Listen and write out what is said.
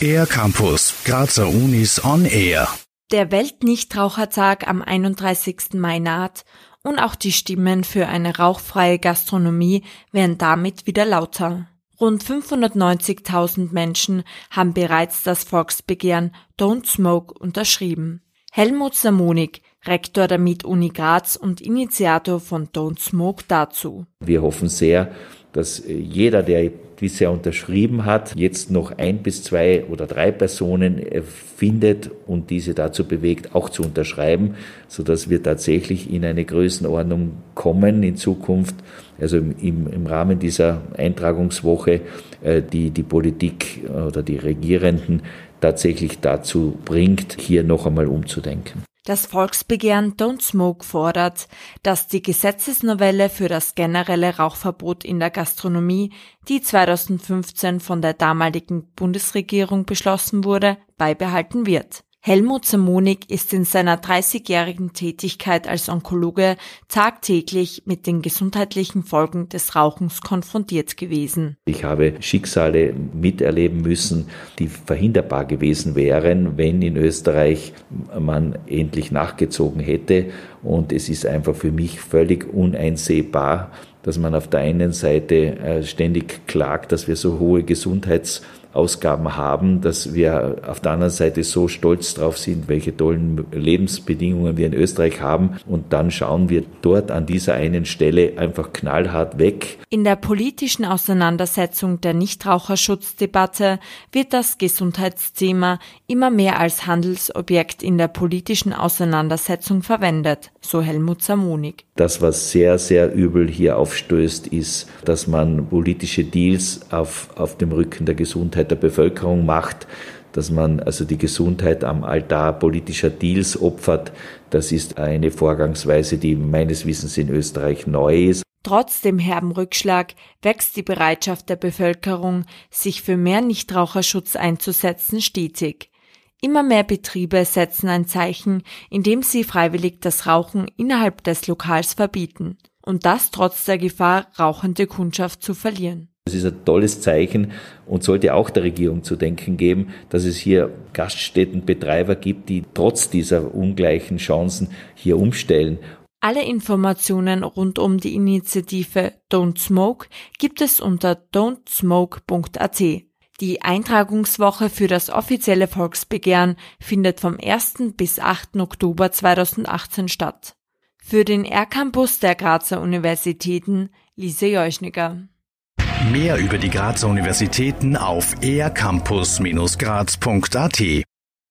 Air Campus, Grazer Unis on Air. Der Weltnichtrauchertag am 31. Mai naht und auch die Stimmen für eine rauchfreie Gastronomie werden damit wieder lauter. Rund 590.000 Menschen haben bereits das Volksbegehren Don't Smoke unterschrieben. Helmut Samonik, Rektor der MIT-Uni Graz und Initiator von Don't Smoke dazu. Wir hoffen sehr, dass jeder, der bisher unterschrieben hat, jetzt noch ein bis zwei oder drei Personen äh, findet und diese dazu bewegt, auch zu unterschreiben, so dass wir tatsächlich in eine Größenordnung kommen in Zukunft, also im, im Rahmen dieser Eintragungswoche, äh, die die Politik oder die Regierenden tatsächlich dazu bringt, hier noch einmal umzudenken. Das Volksbegehren Don't Smoke fordert, dass die Gesetzesnovelle für das generelle Rauchverbot in der Gastronomie, die 2015 von der damaligen Bundesregierung beschlossen wurde, beibehalten wird. Helmut Samonik ist in seiner 30-jährigen Tätigkeit als Onkologe tagtäglich mit den gesundheitlichen Folgen des Rauchens konfrontiert gewesen. Ich habe Schicksale miterleben müssen, die verhinderbar gewesen wären, wenn in Österreich man endlich nachgezogen hätte. Und es ist einfach für mich völlig uneinsehbar, dass man auf der einen Seite äh, ständig klagt, dass wir so hohe Gesundheits Ausgaben haben, dass wir auf der anderen Seite so stolz drauf sind, welche tollen Lebensbedingungen wir in Österreich haben. Und dann schauen wir dort an dieser einen Stelle einfach knallhart weg. In der politischen Auseinandersetzung der Nichtraucherschutzdebatte wird das Gesundheitsthema immer mehr als Handelsobjekt in der politischen Auseinandersetzung verwendet, so Helmut Samonik. Das, was sehr, sehr übel hier aufstößt, ist, dass man politische Deals auf, auf dem Rücken der Gesundheit der Bevölkerung macht, dass man also die Gesundheit am Altar politischer Deals opfert. Das ist eine Vorgangsweise, die meines Wissens in Österreich neu ist. Trotz dem herben Rückschlag wächst die Bereitschaft der Bevölkerung, sich für mehr Nichtraucherschutz einzusetzen, stetig. Immer mehr Betriebe setzen ein Zeichen, indem sie freiwillig das Rauchen innerhalb des Lokals verbieten. Und das trotz der Gefahr, rauchende Kundschaft zu verlieren. Das ist ein tolles Zeichen und sollte auch der Regierung zu denken geben, dass es hier Gaststättenbetreiber gibt, die trotz dieser ungleichen Chancen hier umstellen. Alle Informationen rund um die Initiative Don't Smoke gibt es unter don'tsmoke.at. Die Eintragungswoche für das offizielle Volksbegehren findet vom 1. bis 8. Oktober 2018 statt. Für den R-Campus der Grazer Universitäten Lise Jeuschniger. Mehr über die Grazer Universitäten auf ercampus-graz.at